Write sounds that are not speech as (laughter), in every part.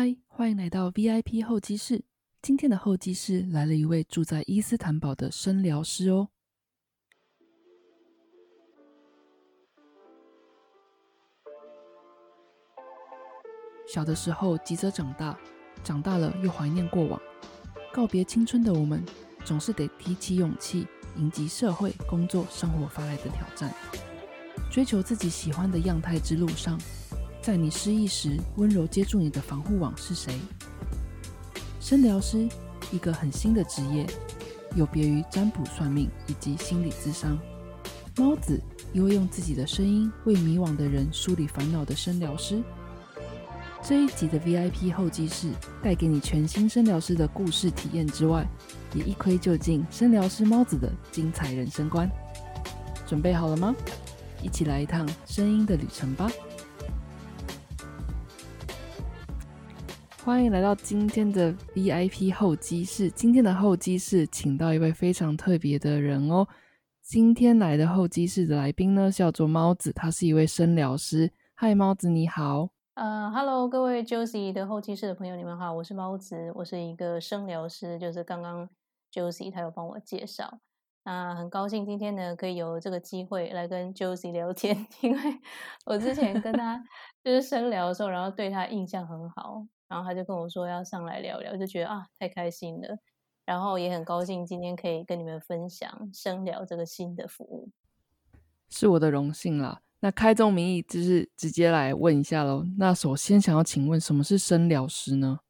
嗨，欢迎来到 VIP 候机室。今天的候机室来了一位住在伊斯坦堡的声疗师哦。小的时候急着长大，长大了又怀念过往。告别青春的我们，总是得提起勇气，迎击社会、工作、生活发来的挑战，追求自己喜欢的样态之路上。在你失意时，温柔接住你的防护网是谁？声疗师，一个很新的职业，有别于占卜算命以及心理咨商。猫子，一位用自己的声音为迷惘的人梳理烦恼的声疗师。这一集的 VIP 候机室带给你全新声疗师的故事体验之外，也一窥究竟声疗师猫子的精彩人生观。准备好了吗？一起来一趟声音的旅程吧！欢迎来到今天的 VIP 候机室。今天的候机室请到一位非常特别的人哦。今天来的候机室的来宾呢，叫做猫子，他是一位生疗师。嗨，猫子你好。呃，Hello，各位 Josie 的候机室的朋友，你们好，我是猫子，我是一个生疗师，就是刚刚 Josie 他有帮我介绍。那很高兴今天呢，可以有这个机会来跟 Josie 聊天，因为我之前跟他就是生聊的时候，然后对他印象很好。然后他就跟我说要上来聊聊，就觉得啊太开心了，然后也很高兴今天可以跟你们分享声疗这个新的服务，是我的荣幸啦。那开宗明义就是直接来问一下喽。那首先想要请问，什么是声疗师呢？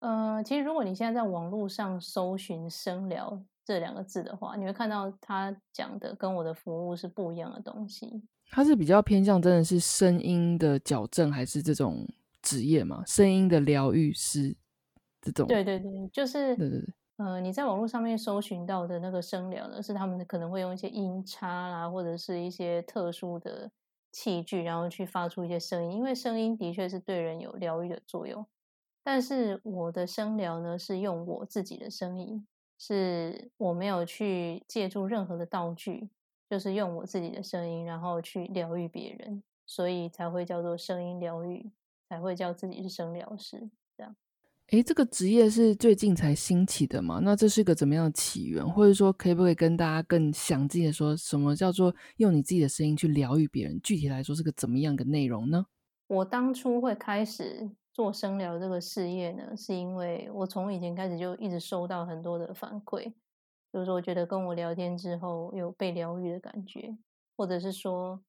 呃，其实如果你现在在网络上搜寻“声疗”这两个字的话，你会看到他讲的跟我的服务是不一样的东西。它是比较偏向真的是声音的矫正，还是这种？职业嘛，声音的疗愈师这种，对对对，就是对对对，呃，你在网络上面搜寻到的那个声疗呢，是他们可能会用一些音叉啦，或者是一些特殊的器具，然后去发出一些声音，因为声音的确是对人有疗愈的作用。但是我的声疗呢，是用我自己的声音，是我没有去借助任何的道具，就是用我自己的声音，然后去疗愈别人，所以才会叫做声音疗愈。才会叫自己是声疗师，这样。诶，这个职业是最近才兴起的嘛？那这是个怎么样的起源？或者说，可不可以跟大家更详尽的说，什么叫做用你自己的声音去疗愈别人？具体来说，是个怎么样的内容呢？我当初会开始做声疗这个事业呢，是因为我从以前开始就一直收到很多的反馈，就是说我觉得跟我聊天之后有被疗愈的感觉，或者是说。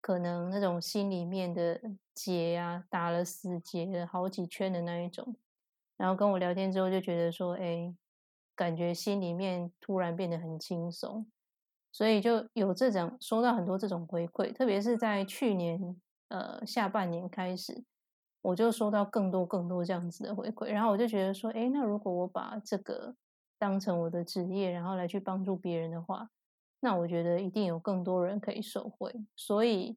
可能那种心里面的结啊，打了死结好几圈的那一种，然后跟我聊天之后就觉得说，哎，感觉心里面突然变得很轻松，所以就有这种收到很多这种回馈，特别是在去年呃下半年开始，我就收到更多更多这样子的回馈，然后我就觉得说，哎，那如果我把这个当成我的职业，然后来去帮助别人的话。那我觉得一定有更多人可以受惠，所以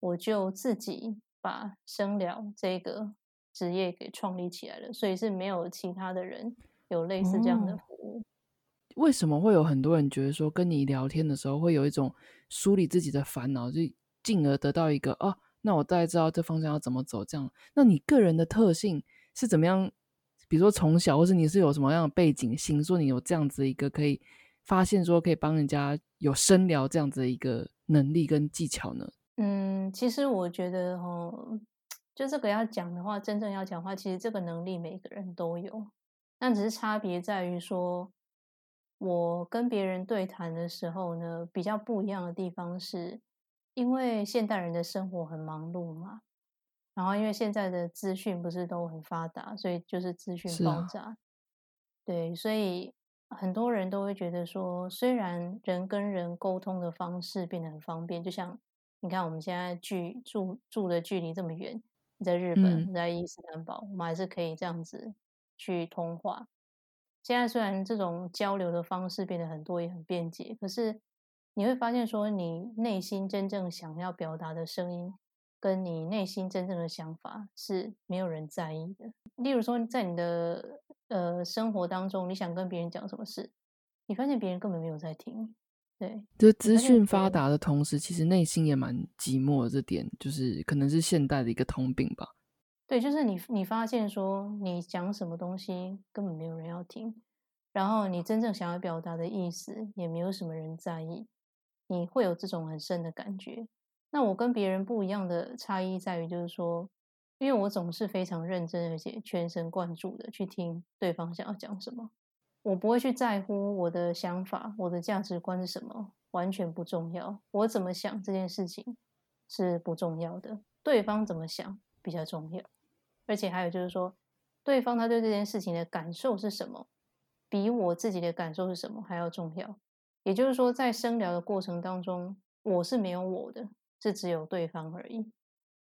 我就自己把生疗这个职业给创立起来了。所以是没有其他的人有类似这样的服务。为什么会有很多人觉得说跟你聊天的时候会有一种梳理自己的烦恼，就进而得到一个哦，那我大概知道这方向要怎么走。这样，那你个人的特性是怎么样？比如说从小，或是你是有什么样的背景，性，说你有这样子一个可以。发现说可以帮人家有深聊这样子的一个能力跟技巧呢？嗯，其实我觉得哦，就这个要讲的话，真正要讲话，其实这个能力每个人都有，那只是差别在于说，我跟别人对谈的时候呢，比较不一样的地方是，因为现代人的生活很忙碌嘛，然后因为现在的资讯不是都很发达，所以就是资讯爆炸，对，所以。很多人都会觉得说，虽然人跟人沟通的方式变得很方便，就像你看我们现在距住住的距离这么远，在日本，在伊斯坦堡，我们还是可以这样子去通话。现在虽然这种交流的方式变得很多，也很便捷，可是你会发现说，你内心真正想要表达的声音，跟你内心真正的想法是没有人在意的。例如说，在你的呃，生活当中，你想跟别人讲什么事，你发现别人根本没有在听，对，就资讯发达的同时，其实内心也蛮寂寞。这点就是可能是现代的一个通病吧。对，就是你你发现说你讲什么东西根本没有人要听，然后你真正想要表达的意思也没有什么人在意，你会有这种很深的感觉。那我跟别人不一样的差异在于，就是说，因为我总是非常认真而且全神贯注的去听对方想要讲什么，我不会去在乎我的想法、我的价值观是什么，完全不重要。我怎么想这件事情是不重要的，对方怎么想比较重要。而且还有就是说，对方他对这件事情的感受是什么，比我自己的感受是什么还要重要。也就是说，在深聊的过程当中，我是没有我的。是只有对方而已，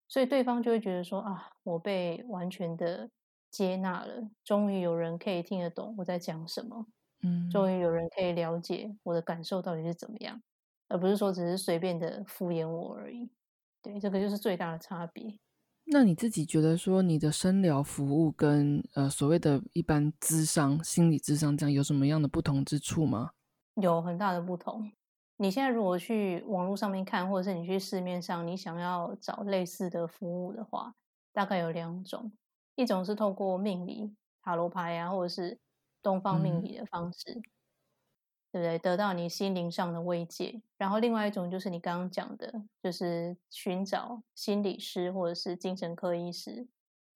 所以对方就会觉得说啊，我被完全的接纳了，终于有人可以听得懂我在讲什么，嗯，终于有人可以了解我的感受到底是怎么样，而不是说只是随便的敷衍我而已。对，这个就是最大的差别。那你自己觉得说，你的生疗服务跟呃所谓的一般智商、心理智商这样有什么样的不同之处吗？有很大的不同。你现在如果去网络上面看，或者是你去市面上，你想要找类似的服务的话，大概有两种，一种是透过命理、塔罗牌啊，或者是东方命理的方式，对不对？得到你心灵上的慰藉。然后另外一种就是你刚刚讲的，就是寻找心理师或者是精神科医师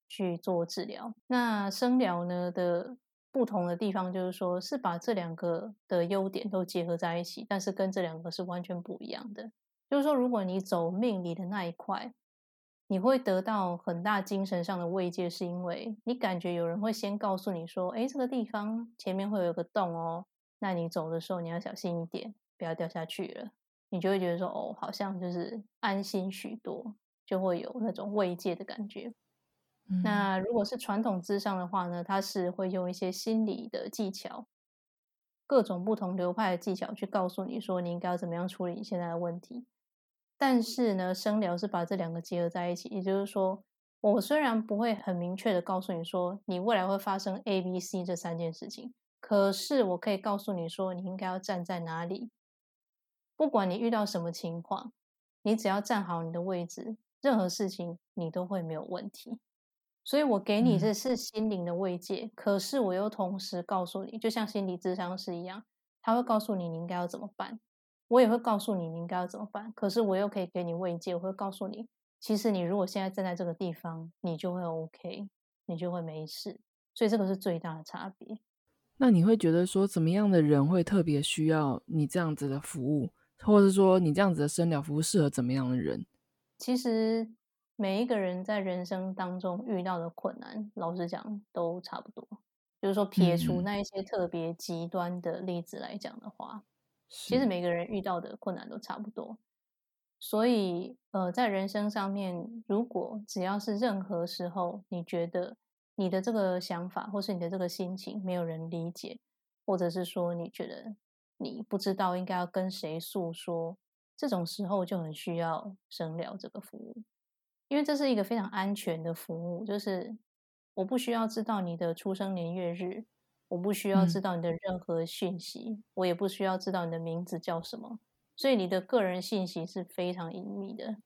去做治疗。那生疗呢的？不同的地方就是说，是把这两个的优点都结合在一起，但是跟这两个是完全不一样的。就是说，如果你走命理的那一块，你会得到很大精神上的慰藉，是因为你感觉有人会先告诉你说：“哎，这个地方前面会有个洞哦，那你走的时候你要小心一点，不要掉下去了。”你就会觉得说：“哦，好像就是安心许多，就会有那种慰藉的感觉。”那如果是传统智商的话呢，它是会用一些心理的技巧，各种不同流派的技巧去告诉你说你应该要怎么样处理你现在的问题。但是呢，生疗是把这两个结合在一起，也就是说，我虽然不会很明确的告诉你说你未来会发生 A、B、C 这三件事情，可是我可以告诉你说你应该要站在哪里，不管你遇到什么情况，你只要站好你的位置，任何事情你都会没有问题。所以我给你的是心灵的慰藉，可是我又同时告诉你，就像心理智商是一样，他会告诉你你应该要怎么办，我也会告诉你你应该要怎么办。可是我又可以给你慰藉，我会告诉你，其实你如果现在站在这个地方，你就会 OK，你就会没事。所以这个是最大的差别。那你会觉得说，怎么样的人会特别需要你这样子的服务，或者是说你这样子的生疗服务适合怎么样的人？其实。每一个人在人生当中遇到的困难，老实讲都差不多。就是说，撇除那一些特别极端的例子来讲的话，其实每个人遇到的困难都差不多。所以，呃，在人生上面，如果只要是任何时候，你觉得你的这个想法或是你的这个心情没有人理解，或者是说你觉得你不知道应该要跟谁诉说，这种时候就很需要生疗这个服务。因为这是一个非常安全的服务，就是我不需要知道你的出生年月日，我不需要知道你的任何讯息，我也不需要知道你的名字叫什么，所以你的个人信息是非常隐秘的，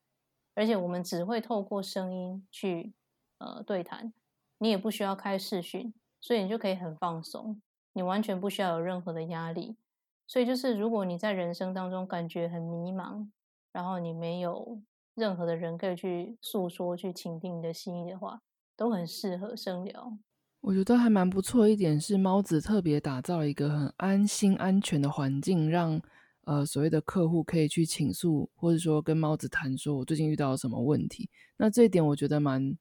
而且我们只会透过声音去呃对谈，你也不需要开视讯，所以你就可以很放松，你完全不需要有任何的压力，所以就是如果你在人生当中感觉很迷茫，然后你没有。任何的人可以去诉说、去倾听你的心意的话，都很适合生聊。我觉得还蛮不错一点是，猫子特别打造一个很安心、安全的环境，让呃所谓的客户可以去倾诉，或者说跟猫子谈，说我最近遇到了什么问题。那这一点我觉得蛮，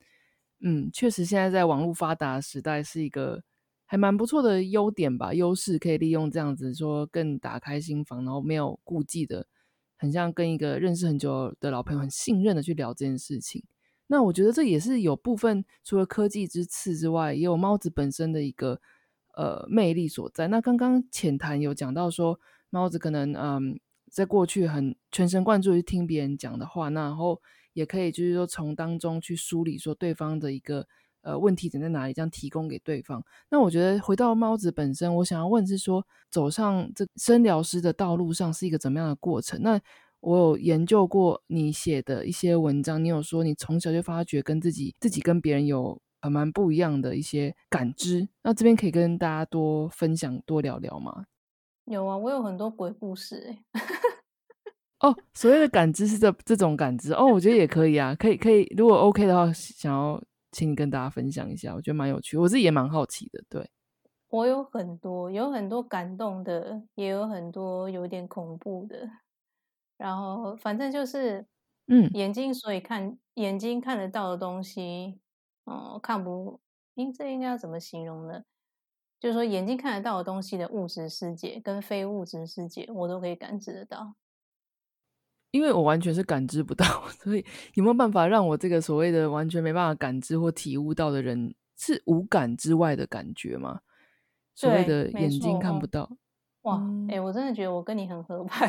嗯，确实现在在网络发达时代是一个还蛮不错的优点吧，优势可以利用这样子说更打开心房，然后没有顾忌的。很像跟一个认识很久的老朋友很信任的去聊这件事情，那我觉得这也是有部分除了科技之次之外，也有猫子本身的一个呃魅力所在。那刚刚浅谈有讲到说，猫子可能嗯在过去很全神贯注去听别人讲的话，那然后也可以就是说从当中去梳理说对方的一个。呃，问题点在哪里？这样提供给对方。那我觉得回到猫子本身，我想要问是说，走上这生疗师的道路上是一个怎么样的过程？那我有研究过你写的一些文章，你有说你从小就发觉跟自己自己跟别人有呃蛮不一样的一些感知，那这边可以跟大家多分享多聊聊吗？有啊，我有很多鬼故事哎。(laughs) 哦，所谓的感知是这这种感知哦，我觉得也可以啊，可以可以，如果 OK 的话，想要请你跟大家分享一下，我觉得蛮有趣，我自己也蛮好奇的。对，我有很多，有很多感动的，也有很多有点恐怖的，然后反正就是，嗯，眼睛所以看眼睛看得到的东西，哦，看不，应这应该要怎么形容呢？就是说眼睛看得到的东西的物质世界跟非物质世界，我都可以感知得到。因为我完全是感知不到，(laughs) 所以有没有办法让我这个所谓的完全没办法感知或体悟到的人，是无感之外的感觉吗？所谓的眼睛看不到。哇，哎，我真的觉得我跟你很合拍。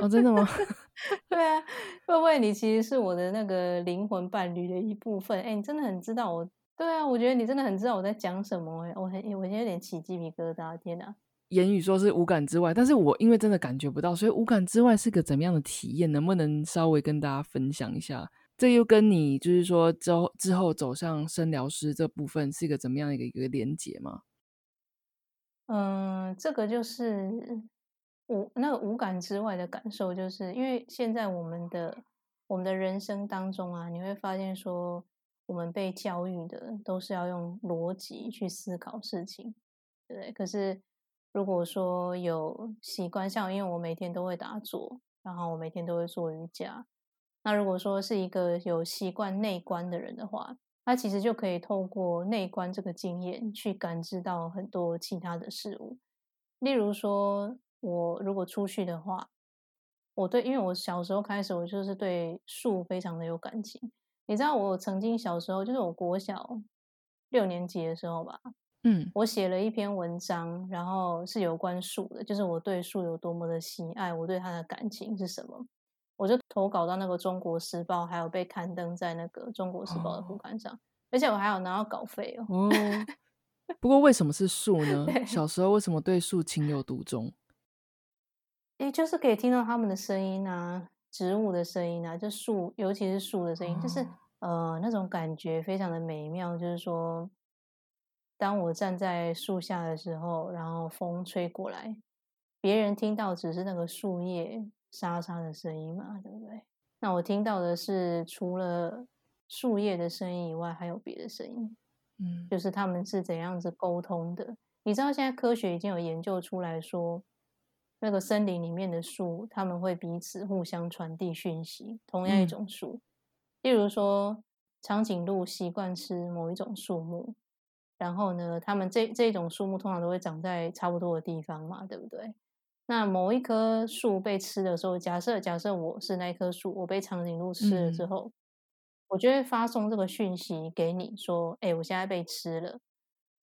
哦，真的吗？(laughs) 对啊，会不会你其实是我的那个灵魂伴侣的一部分？哎，你真的很知道我。对啊，我觉得你真的很知道我在讲什么。哎，我很，我现在有点起鸡皮疙瘩，天哪！言语说是无感之外，但是我因为真的感觉不到，所以无感之外是个怎么样的体验？能不能稍微跟大家分享一下？这又跟你就是说之后之后走上声疗师这部分是一个怎么样的一个一个连结吗？嗯，这个就是无那个无感之外的感受，就是因为现在我们的我们的人生当中啊，你会发现说我们被教育的都是要用逻辑去思考事情，对不对？可是如果说有习惯，像因为我每天都会打坐，然后我每天都会做瑜伽。那如果说是一个有习惯内观的人的话，他其实就可以透过内观这个经验去感知到很多其他的事物。例如说，我如果出去的话，我对，因为我小时候开始，我就是对树非常的有感情。你知道，我曾经小时候，就是我国小六年级的时候吧。嗯，我写了一篇文章，然后是有关树的，就是我对树有多么的喜爱，我对它的感情是什么，我就投稿到那个《中国时报》，还有被刊登在那个《中国时报》的副刊上，而且我还有拿到稿费哦。哦，(laughs) 不过为什么是树呢？小时候为什么对树情有独钟？诶，就是可以听到他们的声音啊，植物的声音啊，就树，尤其是树的声音，就是呃那种感觉非常的美妙，就是说。当我站在树下的时候，然后风吹过来，别人听到只是那个树叶沙沙的声音嘛，对不对？那我听到的是除了树叶的声音以外，还有别的声音，嗯，就是他们是怎样子沟通的？你知道现在科学已经有研究出来说，那个森林里面的树，他们会彼此互相传递讯息。同样一种树，例如说长颈鹿习惯吃某一种树木。然后呢，他们这这种树木通常都会长在差不多的地方嘛，对不对？那某一棵树被吃的时候，假设假设我是那棵树，我被长颈鹿吃了之后，我就会发送这个讯息给你说：“哎，我现在被吃了。”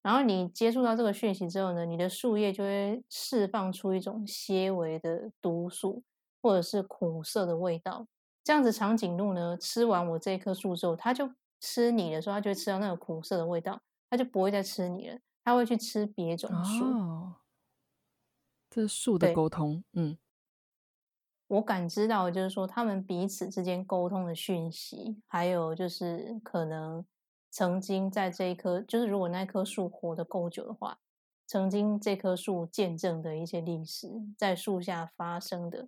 然后你接触到这个讯息之后呢，你的树叶就会释放出一种些微的毒素或者是苦涩的味道。这样子，长颈鹿呢吃完我这棵树之后，它就吃你的时候，它就会吃到那个苦涩的味道。它就不会再吃你了，它会去吃别种树。哦，这是树的沟通。嗯，我感知到就是说，他们彼此之间沟通的讯息，还有就是可能曾经在这一棵，就是如果那棵树活得够久的话，曾经这棵树见证的一些历史，在树下发生的，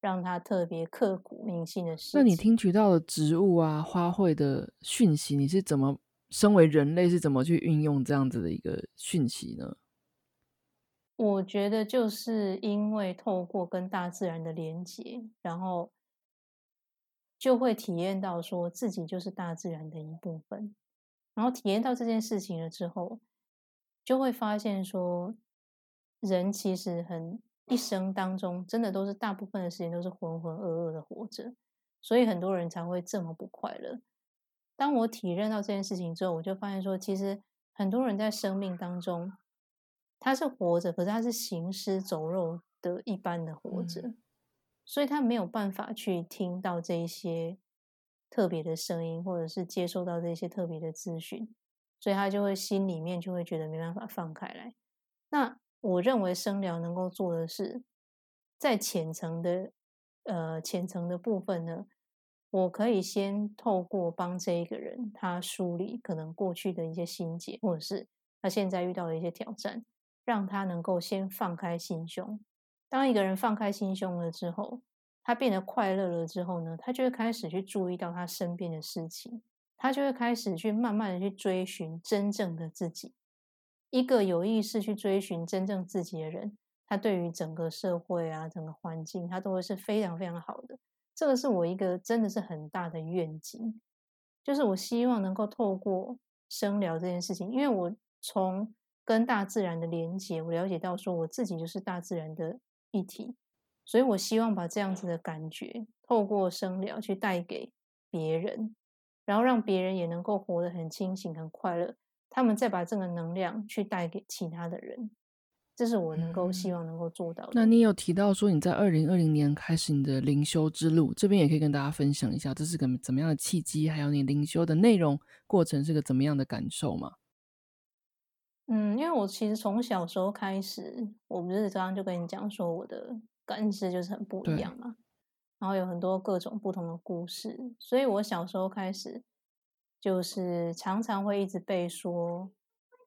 让他特别刻骨铭心的事。那你听取到的植物啊、花卉的讯息，你是怎么？身为人类是怎么去运用这样子的一个讯息呢？我觉得就是因为透过跟大自然的连接，然后就会体验到说自己就是大自然的一部分，然后体验到这件事情了之后，就会发现说，人其实很一生当中真的都是大部分的时间都是浑浑噩噩的活着，所以很多人才会这么不快乐。当我体认到这件事情之后，我就发现说，其实很多人在生命当中，他是活着，可是他是行尸走肉的一般的活着，所以他没有办法去听到这一些特别的声音，或者是接受到这些特别的资讯，所以他就会心里面就会觉得没办法放开来。那我认为生疗能够做的是，在浅层的呃浅层的部分呢，我可以先透过帮这一个人他梳理可能过去的一些心结，或者是他现在遇到的一些挑战，让他能够先放开心胸。当一个人放开心胸了之后，他变得快乐了之后呢，他就会开始去注意到他身边的事情，他就会开始去慢慢的去追寻真正的自己。一个有意识去追寻真正自己的人，他对于整个社会啊、整个环境，他都会是非常非常好的。这个是我一个真的是很大的愿景，就是我希望能够透过生疗这件事情，因为我从跟大自然的连接，我了解到说我自己就是大自然的一体。所以我希望把这样子的感觉透过生疗去带给别人，然后让别人也能够活得很清醒、很快乐。他们再把这个能量去带给其他的人，这是我能够希望能够做到的。那你有提到说你在二零二零年开始你的灵修之路，这边也可以跟大家分享一下，这是个怎么样的契机？还有你灵修的内容过程是个怎么样的感受吗？嗯，因为我其实从小时候开始，我不是刚刚就跟你讲说我的。感知就是很不一样嘛，然后有很多各种不同的故事，所以我小时候开始就是常常会一直被说，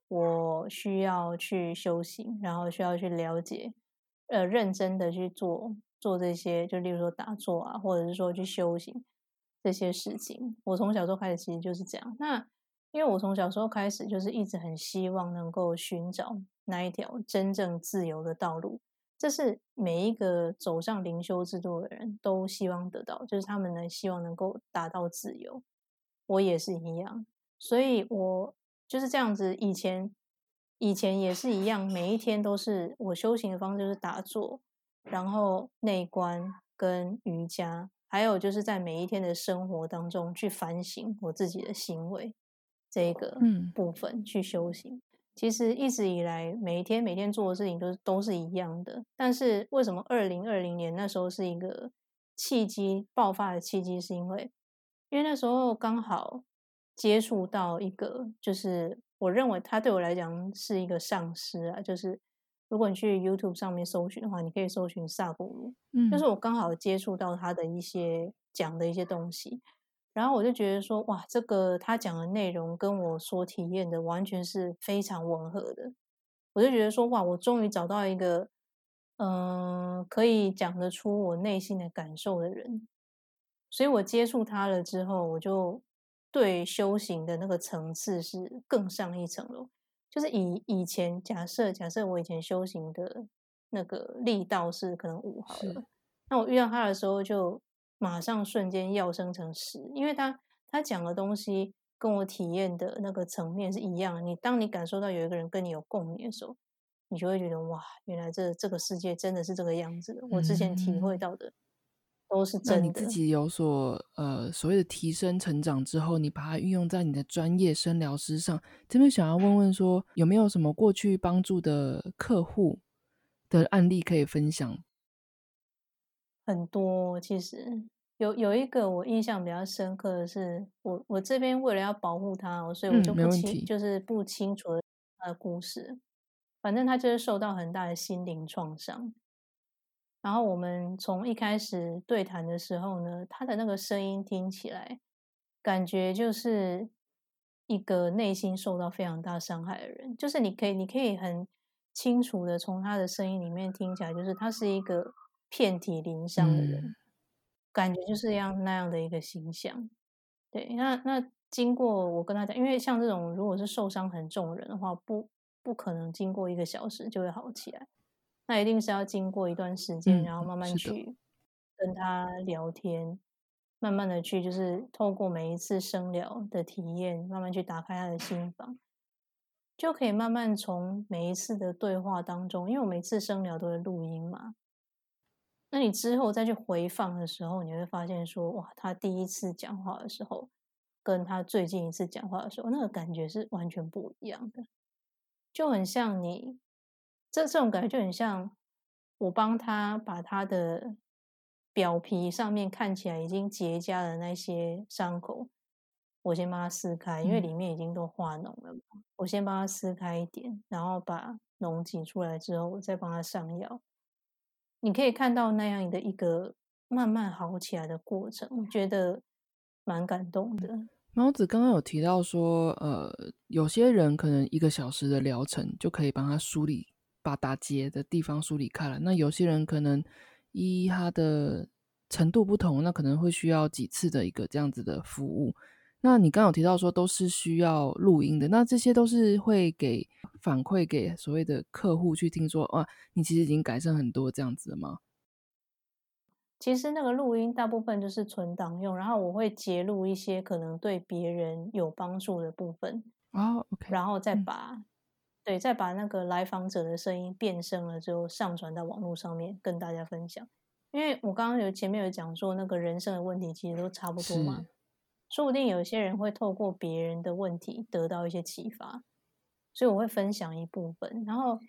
我需要去修行，然后需要去了解，呃，认真的去做做这些，就例如说打坐啊，或者是说去修行这些事情。我从小时候开始其实就是这样。那因为我从小时候开始就是一直很希望能够寻找那一条真正自由的道路。这是每一个走上灵修之路的人都希望得到，就是他们呢希望能够达到自由。我也是一样，所以我就是这样子。以前以前也是一样，每一天都是我修行的方式就是打坐，然后内观跟瑜伽，还有就是在每一天的生活当中去反省我自己的行为这个部分去修行。其实一直以来，每一天每天做的事情都都是一样的。但是为什么二零二零年那时候是一个契机爆发的契机？是因为因为那时候刚好接触到一个，就是我认为他对我来讲是一个上师啊。就是如果你去 YouTube 上面搜寻的话，你可以搜寻萨古鲁，嗯，就是我刚好接触到他的一些讲的一些东西。然后我就觉得说，哇，这个他讲的内容跟我所体验的完全是非常吻合的。我就觉得说，哇，我终于找到一个，嗯，可以讲得出我内心的感受的人。所以我接触他了之后，我就对修行的那个层次是更上一层楼。就是以以前假设，假设我以前修行的那个力道是可能五好了，那我遇到他的时候就。马上瞬间要升成十，因为他他讲的东西跟我体验的那个层面是一样。你当你感受到有一个人跟你有共鸣的时候，你就会觉得哇，原来这这个世界真的是这个样子的。我之前体会到的都是真的。你自己有所呃所谓的提升成长之后，你把它运用在你的专业生疗师上，这边想要问问说，有没有什么过去帮助的客户的案例可以分享？很多其实。有有一个我印象比较深刻的是，我我这边为了要保护他，所以我就不清，就是不清楚他的故事。反正他就是受到很大的心灵创伤。然后我们从一开始对谈的时候呢，他的那个声音听起来，感觉就是一个内心受到非常大伤害的人。就是你可以你可以很清楚的从他的声音里面听起来，就是他是一个遍体鳞伤的人。感觉就是样那样的一个形象，对，那那经过我跟他讲，因为像这种如果是受伤很重的人的话，不不可能经过一个小时就会好起来，那一定是要经过一段时间，然后慢慢去跟他聊天，慢慢的去就是透过每一次生聊的体验，慢慢去打开他的心房，就可以慢慢从每一次的对话当中，因为我每次生聊都会录音嘛。那你之后再去回放的时候，你会发现说，哇，他第一次讲话的时候，跟他最近一次讲话的时候，那个感觉是完全不一样的，就很像你这这种感觉就很像我帮他把他的表皮上面看起来已经结痂的那些伤口，我先帮他撕开，因为里面已经都化脓了嘛，我先帮他撕开一点，然后把脓挤出来之后，我再帮他上药。你可以看到那样的一个慢慢好起来的过程，我觉得蛮感动的。猫子刚刚有提到说，呃，有些人可能一个小时的疗程就可以帮他梳理，把打结的地方梳理开了。那有些人可能依他的程度不同，那可能会需要几次的一个这样子的服务。那你刚刚有提到说都是需要录音的，那这些都是会给反馈给所谓的客户去听说，哇，你其实已经改善很多这样子了吗？其实那个录音大部分就是存档用，然后我会截录一些可能对别人有帮助的部分哦，OK，然后再把对再把那个来访者的声音变声了之后上传到网络上面跟大家分享。因为我刚刚有前面有讲说那个人生的问题其实都差不多嘛，说不定有些人会透过别人的问题得到一些启发，所以我会分享一部分，然后。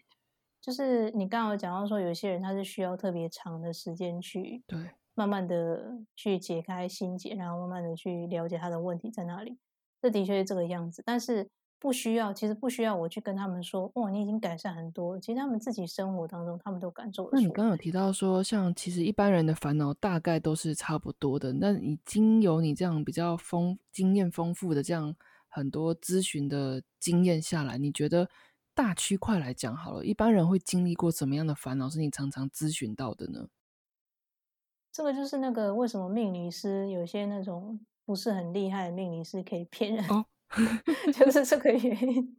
就是你刚刚有讲到说，有些人他是需要特别长的时间去对，慢慢的去解开心结，然后慢慢的去了解他的问题在哪里。这的确是这个样子，但是不需要，其实不需要我去跟他们说，哇，你已经改善很多。其实他们自己生活当中，他们都感受。那你刚刚有提到说，像其实一般人的烦恼大概都是差不多的。那已经有你这样比较丰经验丰富的这样很多咨询的经验下来，你觉得？大区块来讲好了，一般人会经历过什么样的烦恼？是你常常咨询到的呢？这个就是那个为什么命理师有些那种不是很厉害的命理师可以骗人，(laughs) 就是这个原因，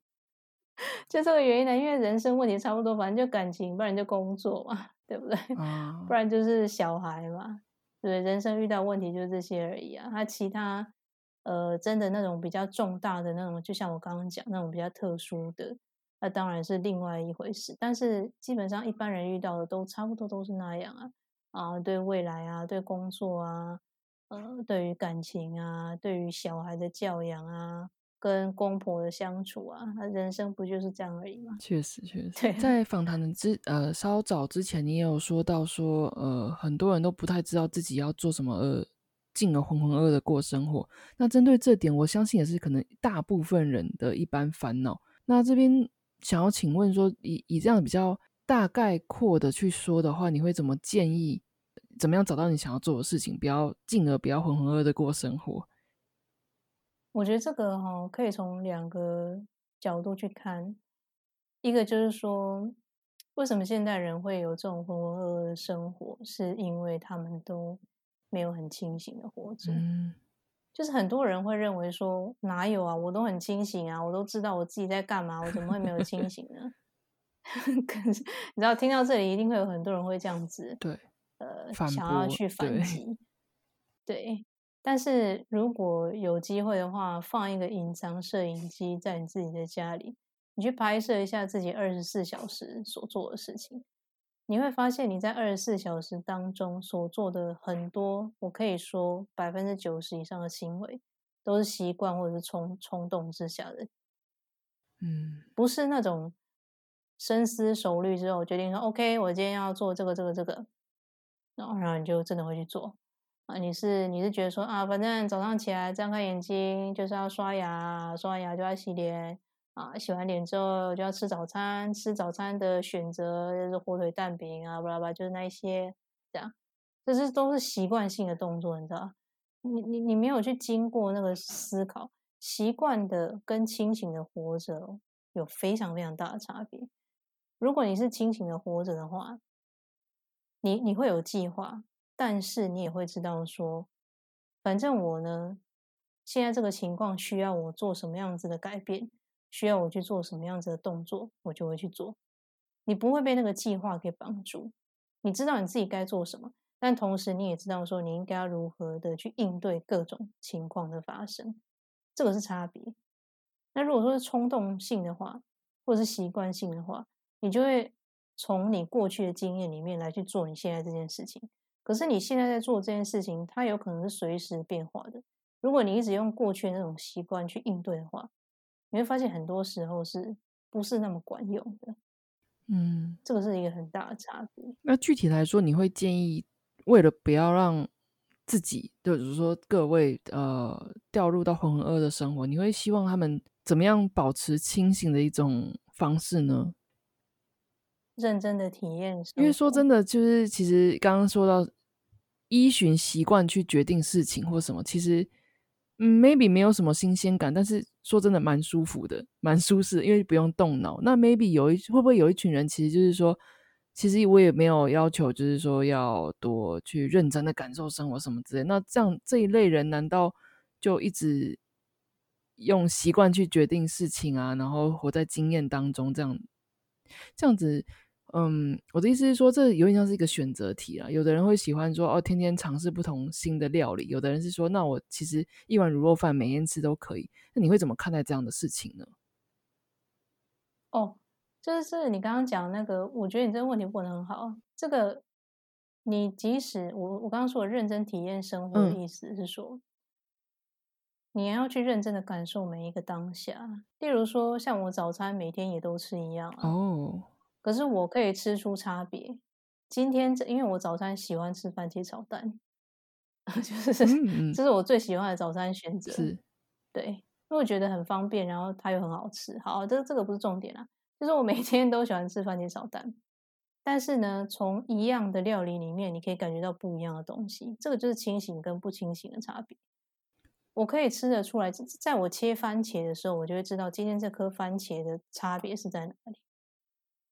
就这个原因呢？因为人生问题差不多，反正就感情，不然就工作嘛，(laughs) 对不对？(laughs) 不然就是小孩嘛，对，人生遇到问题就是这些而已啊。他其他呃，真的那种比较重大的那种，就像我刚刚讲那种比较特殊的。那当然是另外一回事，但是基本上一般人遇到的都差不多都是那样啊啊，对未来啊，对工作啊，呃，对于感情啊，对于小孩的教养啊，跟公婆的相处啊，那人生不就是这样而已吗？(laughs) 确实，确实。在访谈的之呃稍早之前，你也有说到说，呃，很多人都不太知道自己要做什么，呃进而浑浑噩噩的过生活。那针对这点，我相信也是可能大部分人的一般烦恼。那这边。想要请问说，以以这样比较大概括的去说的话，你会怎么建议？怎么样找到你想要做的事情，不要进而不要浑浑噩噩的过生活？我觉得这个哈可以从两个角度去看，一个就是说，为什么现代人会有这种浑浑噩噩的生活，是因为他们都没有很清醒的活着。嗯。就是很多人会认为说哪有啊，我都很清醒啊，我都知道我自己在干嘛，我怎么会没有清醒呢？(laughs) 可是你知道，听到这里一定会有很多人会这样子，对，呃，想要去反击，对。但是如果有机会的话，放一个隐藏摄影机在你自己的家里，你去拍摄一下自己二十四小时所做的事情。你会发现你在二十四小时当中所做的很多，我可以说百分之九十以上的行为都是习惯或者是冲冲动之下的，嗯，不是那种深思熟虑之后决定说 OK，我今天要做这个这个这个，然后然后你就真的会去做啊？你是你是觉得说啊，反正早上起来张开眼睛就是要刷牙，刷完牙就要洗脸。啊，洗完脸之后就要吃早餐，吃早餐的选择就是火腿蛋饼啊，巴拉巴，就是那一些这样，这是都是习惯性的动作，你知道你你你没有去经过那个思考，习惯的跟清醒的活着有非常非常大的差别。如果你是清醒的活着的话，你你会有计划，但是你也会知道说，反正我呢，现在这个情况需要我做什么样子的改变。需要我去做什么样子的动作，我就会去做。你不会被那个计划给绑住，你知道你自己该做什么，但同时你也知道说你应该要如何的去应对各种情况的发生，这个是差别。那如果说是冲动性的话，或者是习惯性的话，你就会从你过去的经验里面来去做你现在这件事情。可是你现在在做这件事情，它有可能是随时变化的。如果你一直用过去那种习惯去应对的话，你会发现很多时候是不是那么管用的？嗯，这个是一个很大的差别。那具体来说，你会建议为了不要让自己，就是说各位呃掉入到浑浑噩的生活，你会希望他们怎么样保持清醒的一种方式呢？认真的体验，因为说真的，就是其实刚刚说到。依循习惯去决定事情或什么，其实嗯，maybe 没有什么新鲜感，但是说真的蛮舒服的，蛮舒适，因为不用动脑。那 maybe 有一会不会有一群人，其实就是说，其实我也没有要求，就是说要多去认真的感受生活什么之类。那这样这一类人，难道就一直用习惯去决定事情啊？然后活在经验当中，这样这样子。嗯，我的意思是说，这有点像是一个选择题啊。有的人会喜欢说，哦，天天尝试不同新的料理；有的人是说，那我其实一碗卤肉饭每天吃都可以。那你会怎么看待这样的事情呢？哦，就是你刚刚讲那个，我觉得你这个问题问的很好。这个，你即使我我刚刚说的认真体验生活的意思是说，你要去认真的感受每一个当下。例如说，像我早餐每天也都吃一样啊。哦。可是我可以吃出差别。今天这因为我早餐喜欢吃番茄炒蛋，(laughs) 就是这是我最喜欢的早餐选择。是，对，因为我觉得很方便，然后它又很好吃。好，这这个不是重点啊，就是我每天都喜欢吃番茄炒蛋。但是呢，从一样的料理里面，你可以感觉到不一样的东西。这个就是清醒跟不清醒的差别。我可以吃得出来，在我切番茄的时候，我就会知道今天这颗番茄的差别是在哪里。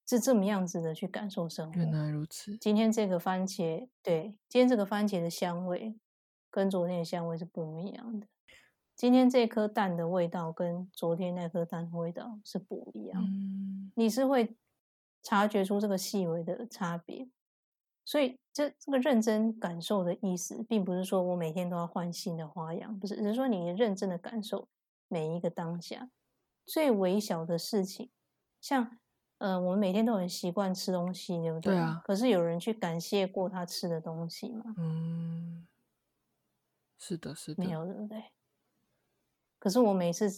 是这么样子的去感受生活。原来如此。今天这个番茄，对，今天这个番茄的香味跟昨天的香味是不一样的。今天这颗蛋的味道跟昨天那颗蛋的味道是不一样。嗯，你是会察觉出这个细微的差别。所以，这这个认真感受的意思，并不是说我每天都要换新的花样，不是，只是说你认真的感受每一个当下最微小的事情，像。嗯，我们每天都很习惯吃东西，对不对？对啊。可是有人去感谢过他吃的东西吗？嗯，是的，是的。没有，对不对？可是我每次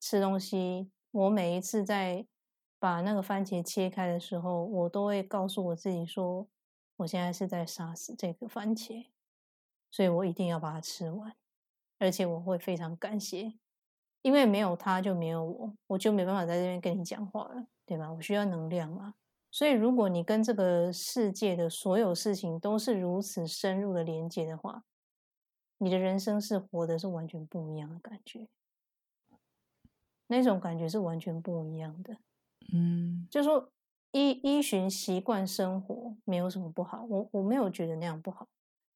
吃东西，我每一次在把那个番茄切开的时候，我都会告诉我自己说，我现在是在杀死这个番茄，所以我一定要把它吃完，而且我会非常感谢，因为没有他就没有我，我就没办法在这边跟你讲话了。对吧？我需要能量嘛，所以如果你跟这个世界的所有事情都是如此深入的连接的话，你的人生是活的是完全不一样的感觉，那种感觉是完全不一样的。嗯，就说依依循习惯生活没有什么不好，我我没有觉得那样不好。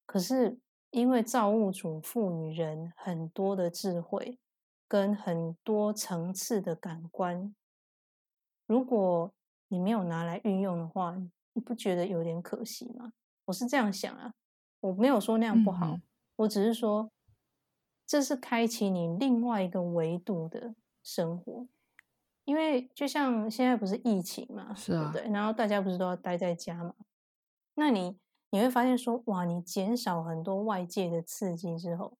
可是因为造物主赋予人很多的智慧跟很多层次的感官。如果你没有拿来运用的话，你不觉得有点可惜吗？我是这样想啊，我没有说那样不好，我只是说这是开启你另外一个维度的生活。因为就像现在不是疫情嘛，是啊，对，然后大家不是都要待在家嘛？那你你会发现说，哇，你减少很多外界的刺激之后，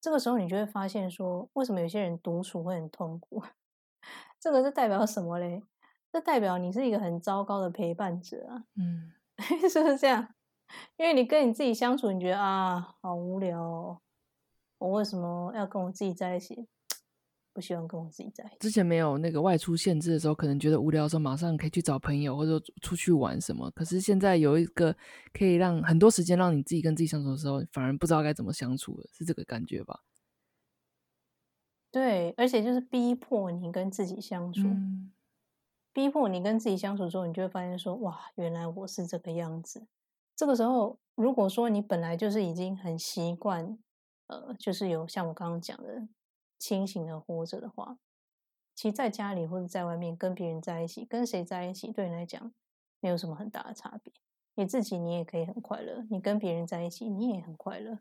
这个时候你就会发现说，为什么有些人独处会很痛苦？这个是代表什么嘞？这代表你是一个很糟糕的陪伴者啊！嗯，(laughs) 是不是这样？因为你跟你自己相处，你觉得啊，好无聊。哦。我为什么要跟我自己在一起？不喜欢跟我自己在一起。之前没有那个外出限制的时候，可能觉得无聊的时候，马上可以去找朋友或者出去玩什么。可是现在有一个可以让很多时间让你自己跟自己相处的时候，反而不知道该怎么相处了，是这个感觉吧？对，而且就是逼迫你跟自己相处，逼迫你跟自己相处之后，你就会发现说，哇，原来我是这个样子。这个时候，如果说你本来就是已经很习惯，呃，就是有像我刚刚讲的清醒的活着的话，其实在家里或者在外面跟别人在一起，跟谁在一起，对你来讲没有什么很大的差别。你自己你也可以很快乐，你跟别人在一起你也很快乐，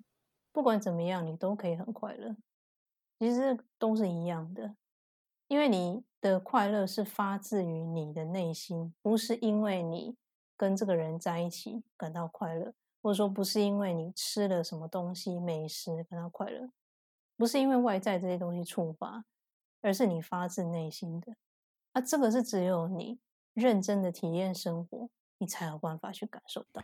不管怎么样，你都可以很快乐。其实都是一样的，因为你的快乐是发自于你的内心，不是因为你跟这个人在一起感到快乐，或者说不是因为你吃了什么东西美食感到快乐，不是因为外在这些东西触发，而是你发自内心的。啊，这个是只有你认真的体验生活，你才有办法去感受到。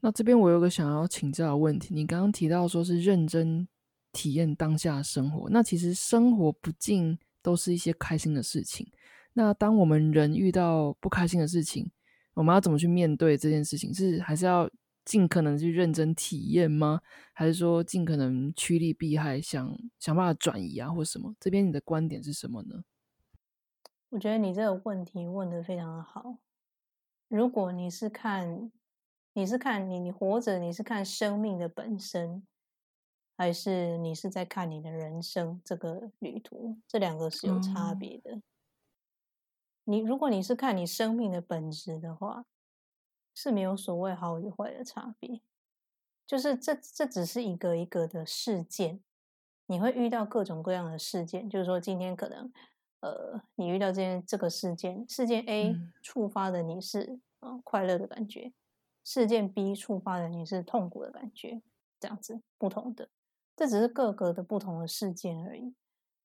那这边我有个想要请教的问题，你刚刚提到说是认真。体验当下生活，那其实生活不尽都是一些开心的事情。那当我们人遇到不开心的事情，我们要怎么去面对这件事情？是还是要尽可能去认真体验吗？还是说尽可能趋利避害，想想办法转移啊，或什么？这边你的观点是什么呢？我觉得你这个问题问的非常的好。如果你是看，你是看你你活着，你是看生命的本身，还是你是在看你的人生这个旅途？这两个是有差别的。你如果你是看你生命的本质的话，是没有所谓好与坏的差别，就是这这只是一个一个的事件，你会遇到各种各样的事件。就是说，今天可能呃，你遇到这件这个事件，事件 A 触发的你是呃快乐的感觉，事件 B 触发的你是痛苦的感觉，这样子不同的，这只是各个的不同的事件而已。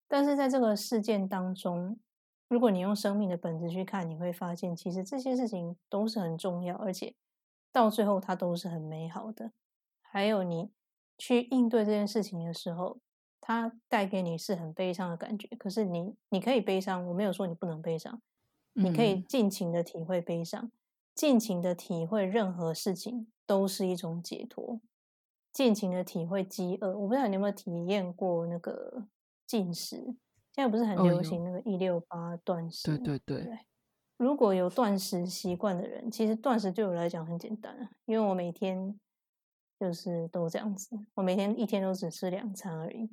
但是在这个事件当中，如果你用生命的本质去看，你会发现，其实这些事情都是很重要，而且到最后它都是很美好的。还有你去应对这件事情的时候，它带给你是很悲伤的感觉。可是你你可以悲伤，我没有说你不能悲伤，你可以尽情的体会悲伤，尽情的体会任何事情都是一种解脱，尽情的体会饥饿。我不知道你有没有体验过那个进食。现在不是很流行那个一六八断食？对对对。如果有断食习惯的人，其实断食对我来讲很简单，因为我每天就是都这样子，我每天一天都只吃两餐而已。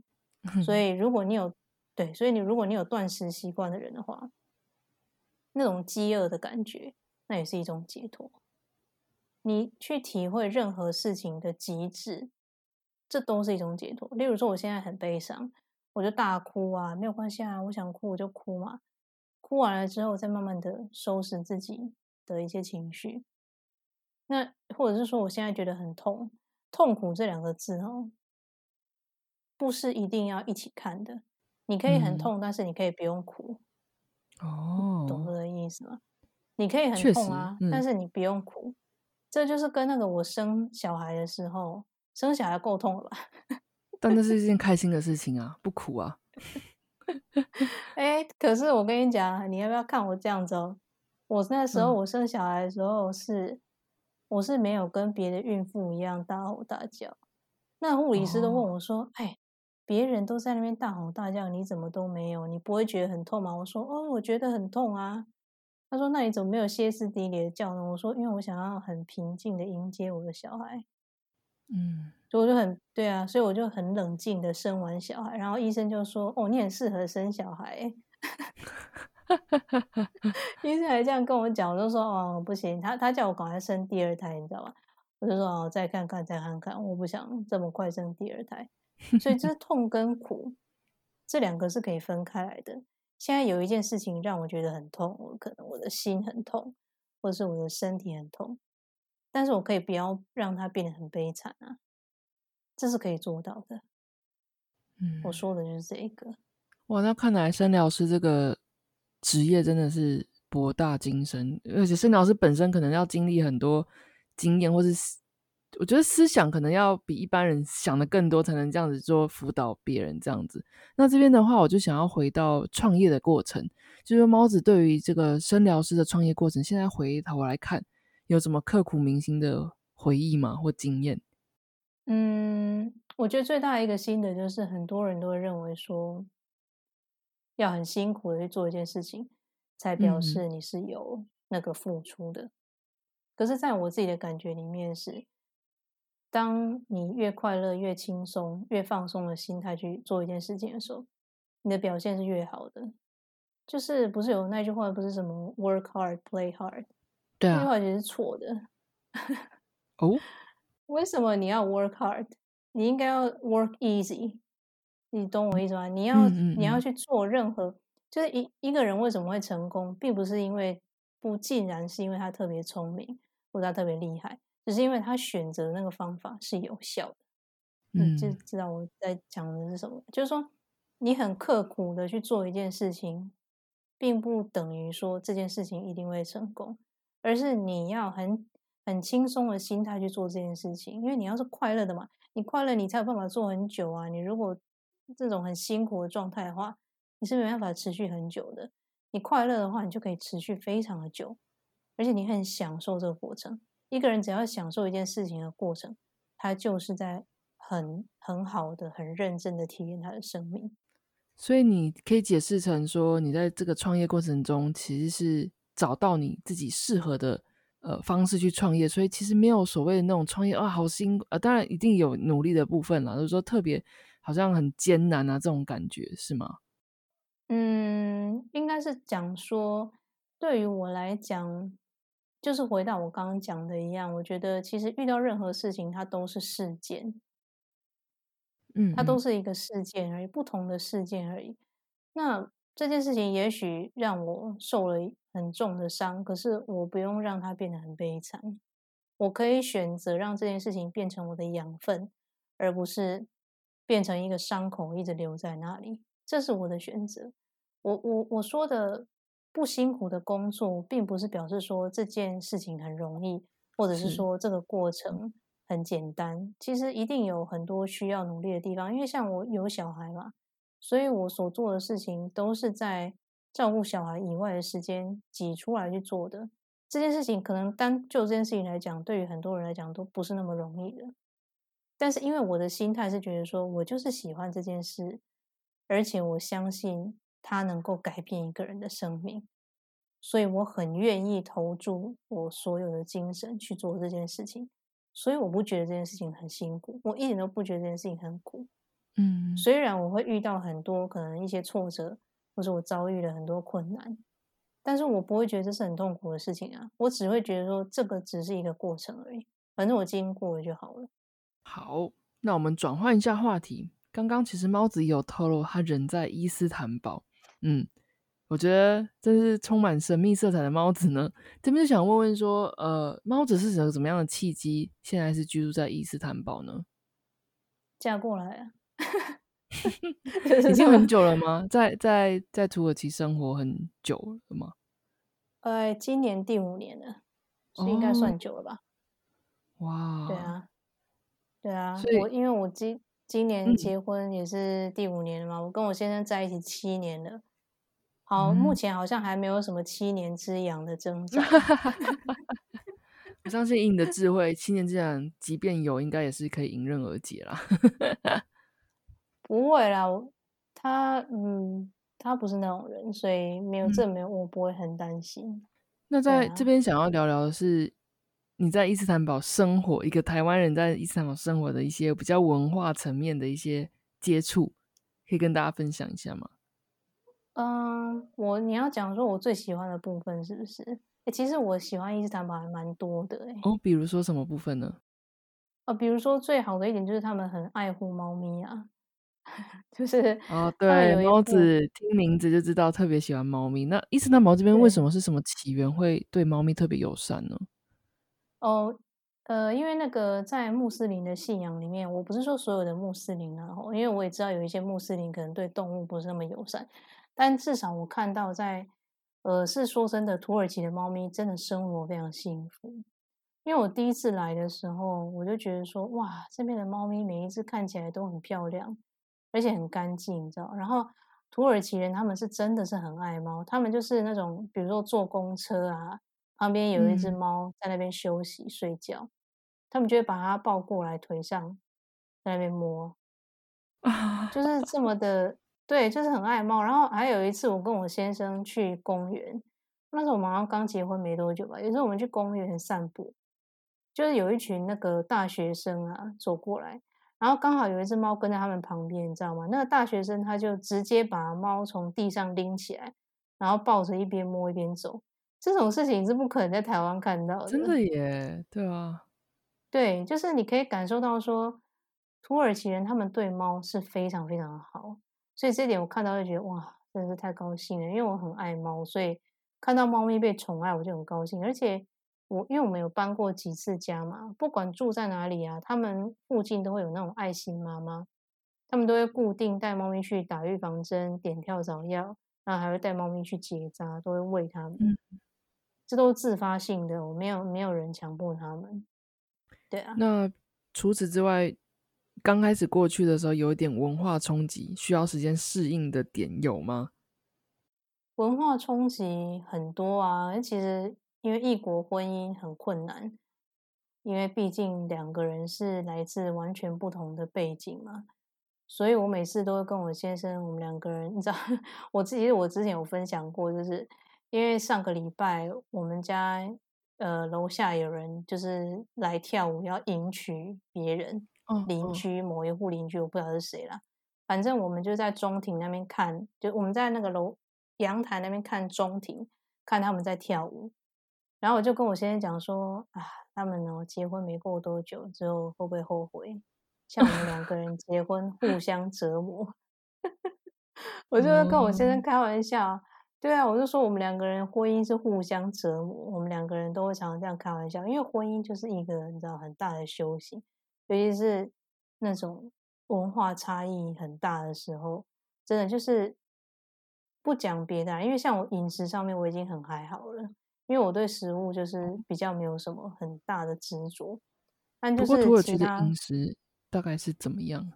所 (laughs) 以如果你有对，所以你如果你有断食习惯的人的话，那种饥饿的感觉，那也是一种解脱。你去体会任何事情的极致，这都是一种解脱。例如说，我现在很悲伤。我就大哭啊，没有关系啊，我想哭我就哭嘛，哭完了之后再慢慢的收拾自己的一些情绪。那或者是说，我现在觉得很痛，痛苦这两个字哦，不是一定要一起看的。你可以很痛，但是你可以不用哭。哦，懂我的意思吗？你可以很痛啊，但是你不用哭。这就是跟那个我生小孩的时候，生小孩够痛了吧？(laughs) 但那是一件开心的事情啊，不苦啊。(laughs) 哎，可是我跟你讲，你要不要看我这样子哦？我那时候我生小孩的时候是，我是没有跟别的孕妇一样大吼大叫。那护理师都问我说：“哎，别人都在那边大吼大叫，你怎么都没有？你不会觉得很痛吗？”我说：“哦，我觉得很痛啊。”他说：“那你怎么没有歇斯底里的叫呢？”我说：“因为我想要很平静的迎接我的小孩。”嗯。所以我就很对啊，所以我就很冷静的生完小孩，然后医生就说：“哦，你很适合生小孩。”医生还这样跟我讲，我就说：“哦，不行，他他叫我赶快生第二胎，你知道吧？”我就说：“哦，再看看，再看看，我不想这么快生第二胎。”所以这痛跟苦这两个是可以分开来的。现在有一件事情让我觉得很痛，我可能我的心很痛，或者是我的身体很痛，但是我可以不要让它变得很悲惨啊。这是可以做到的，嗯，我说的就是这一个。哇，那看来生疗师这个职业真的是博大精深，而且生疗师本身可能要经历很多经验，或是我觉得思想可能要比一般人想的更多，才能这样子做辅导别人这样子。那这边的话，我就想要回到创业的过程，就是猫子对于这个生疗师的创业过程，现在回头来看，有什么刻骨铭心的回忆吗？或经验？嗯，我觉得最大的一个心得就是，很多人都会认为说，要很辛苦的去做一件事情，才表示你是有那个付出的。可是，在我自己的感觉里面是，当你越快乐、越轻松、越放松的心态去做一件事情的时候，你的表现是越好的。就是不是有那句话，不是什么 “work hard, play hard”？对啊，那句话其实是错的。哦。(laughs) 为什么你要 work hard？你应该要 work easy。你懂我意思吗？你要你要去做任何，就是一一个人为什么会成功，并不是因为不尽然是因为他特别聪明或者他特别厉害，只是因为他选择那个方法是有效的。嗯，就知道我在讲的是什么。就是说，你很刻苦的去做一件事情，并不等于说这件事情一定会成功，而是你要很。很轻松的心态去做这件事情，因为你要是快乐的嘛，你快乐你才有办法做很久啊。你如果这种很辛苦的状态的话，你是没办法持续很久的。你快乐的话，你就可以持续非常的久，而且你很享受这个过程。一个人只要享受一件事情的过程，他就是在很很好的、很认真的体验他的生命。所以你可以解释成说，你在这个创业过程中，其实是找到你自己适合的呃方式去创业。所以其实没有所谓的那种创业啊，好辛苦啊，当然一定有努力的部分啦，就是说特别好像很艰难啊这种感觉是吗？嗯，应该是讲说，对于我来讲，就是回到我刚刚讲的一样，我觉得其实遇到任何事情，它都是事件。嗯，它都是一个事件而已，不同的事件而已。那这件事情也许让我受了很重的伤，可是我不用让它变得很悲惨。我可以选择让这件事情变成我的养分，而不是变成一个伤口一直留在那里。这是我的选择。我我我说的不辛苦的工作，并不是表示说这件事情很容易，或者是说这个过程。很简单，其实一定有很多需要努力的地方。因为像我有小孩嘛，所以我所做的事情都是在照顾小孩以外的时间挤出来去做的。这件事情可能单就这件事情来讲，对于很多人来讲都不是那么容易的。但是因为我的心态是觉得说，我就是喜欢这件事，而且我相信它能够改变一个人的生命，所以我很愿意投注我所有的精神去做这件事情。所以我不觉得这件事情很辛苦，我一点都不觉得这件事情很苦。嗯，虽然我会遇到很多可能一些挫折，或者我遭遇了很多困难，但是我不会觉得这是很痛苦的事情啊。我只会觉得说这个只是一个过程而已，反正我经过了就好了。好，那我们转换一下话题。刚刚其实猫子也有透露他人在伊斯坦堡，嗯。我觉得这是充满神秘色彩的猫子呢。这边就想问问说，呃，猫子是什怎么样的契机，现在是居住在伊斯坦堡呢？嫁过来啊？(laughs) 已经很久了吗？(laughs) 在在在土耳其生活很久了吗？呃，今年第五年了，是应该算久了吧？哇，对啊，对啊，我因为我今今年结婚也是第五年了嘛，我跟我先生在一起七年了。好，目前好像还没有什么七年之痒的征兆。(laughs) 我相信以你的智慧，七年之痒即便有，应该也是可以迎刃而解啦。(laughs) 不会啦，他嗯，他不是那种人，所以没有这没有，我不会很担心。那在这边想要聊聊的是，你在伊斯坦堡生活，一个台湾人在伊斯坦堡生活的一些比较文化层面的一些接触，可以跟大家分享一下吗？嗯，我你要讲说我最喜欢的部分是不是？哎，其实我喜欢伊斯坦堡还蛮多的哎。哦，比如说什么部分呢？哦，比如说最好的一点就是他们很爱护猫咪啊，(laughs) 就是哦，对，猫子听名字就知道特别喜欢猫咪。那伊斯坦堡这边为什么是什么起源会对猫咪特别友善呢？哦。呃，因为那个在穆斯林的信仰里面，我不是说所有的穆斯林啊，因为我也知道有一些穆斯林可能对动物不是那么友善，但至少我看到在，呃，是说真的，土耳其的猫咪真的生活非常幸福。因为我第一次来的时候，我就觉得说，哇，这边的猫咪每一只看起来都很漂亮，而且很干净，你知道？然后土耳其人他们是真的是很爱猫，他们就是那种，比如说坐公车啊，旁边有一只猫在那边休息睡觉。他们就会把它抱过来腿上，在那边摸，啊，就是这么的，对，就是很爱猫。然后还有一次，我跟我先生去公园，那时候我们好像刚结婚没多久吧。有时候我们去公园散步，就是有一群那个大学生啊走过来，然后刚好有一只猫跟在他们旁边，你知道吗？那个大学生他就直接把猫从地上拎起来，然后抱着一边摸一边走。这种事情是不可能在台湾看到的，真的耶，对啊。对，就是你可以感受到说，土耳其人他们对猫是非常非常好，所以这点我看到就觉得哇，真的是太高兴了。因为我很爱猫，所以看到猫咪被宠爱，我就很高兴。而且我因为我们有搬过几次家嘛，不管住在哪里啊，他们附近都会有那种爱心妈妈，他们都会固定带猫咪去打预防针、点跳蚤药，然后还会带猫咪去结扎，都会喂它们。嗯，这都是自发性的，我没有没有人强迫他们。对啊，那除此之外，刚开始过去的时候有一点文化冲击，需要时间适应的点有吗？文化冲击很多啊，其实因为异国婚姻很困难，因为毕竟两个人是来自完全不同的背景嘛，所以我每次都会跟我先生，我们两个人，你知道，(laughs) 我自己我之前有分享过，就是因为上个礼拜我们家呃楼下有人就是来跳舞要迎娶别人，邻居某一户邻居，我不知道是谁啦，反正我们就在中庭那边看，就我们在那个楼阳台那边看中庭，看他们在跳舞，然后我就跟我先生讲说啊。他们呢，结婚没过多久之后会不会后悔？像我们两个人结婚互相折磨，(laughs) 我就跟我先生开玩笑，对啊，我就说我们两个人婚姻是互相折磨，我们两个人都会常常这样开玩笑，因为婚姻就是一个你知道很大的修行，尤其是那种文化差异很大的时候，真的就是不讲别的，因为像我饮食上面我已经很还好了。因为我对食物就是比较没有什么很大的执着，但就是土耳其的饮食大概是怎么样？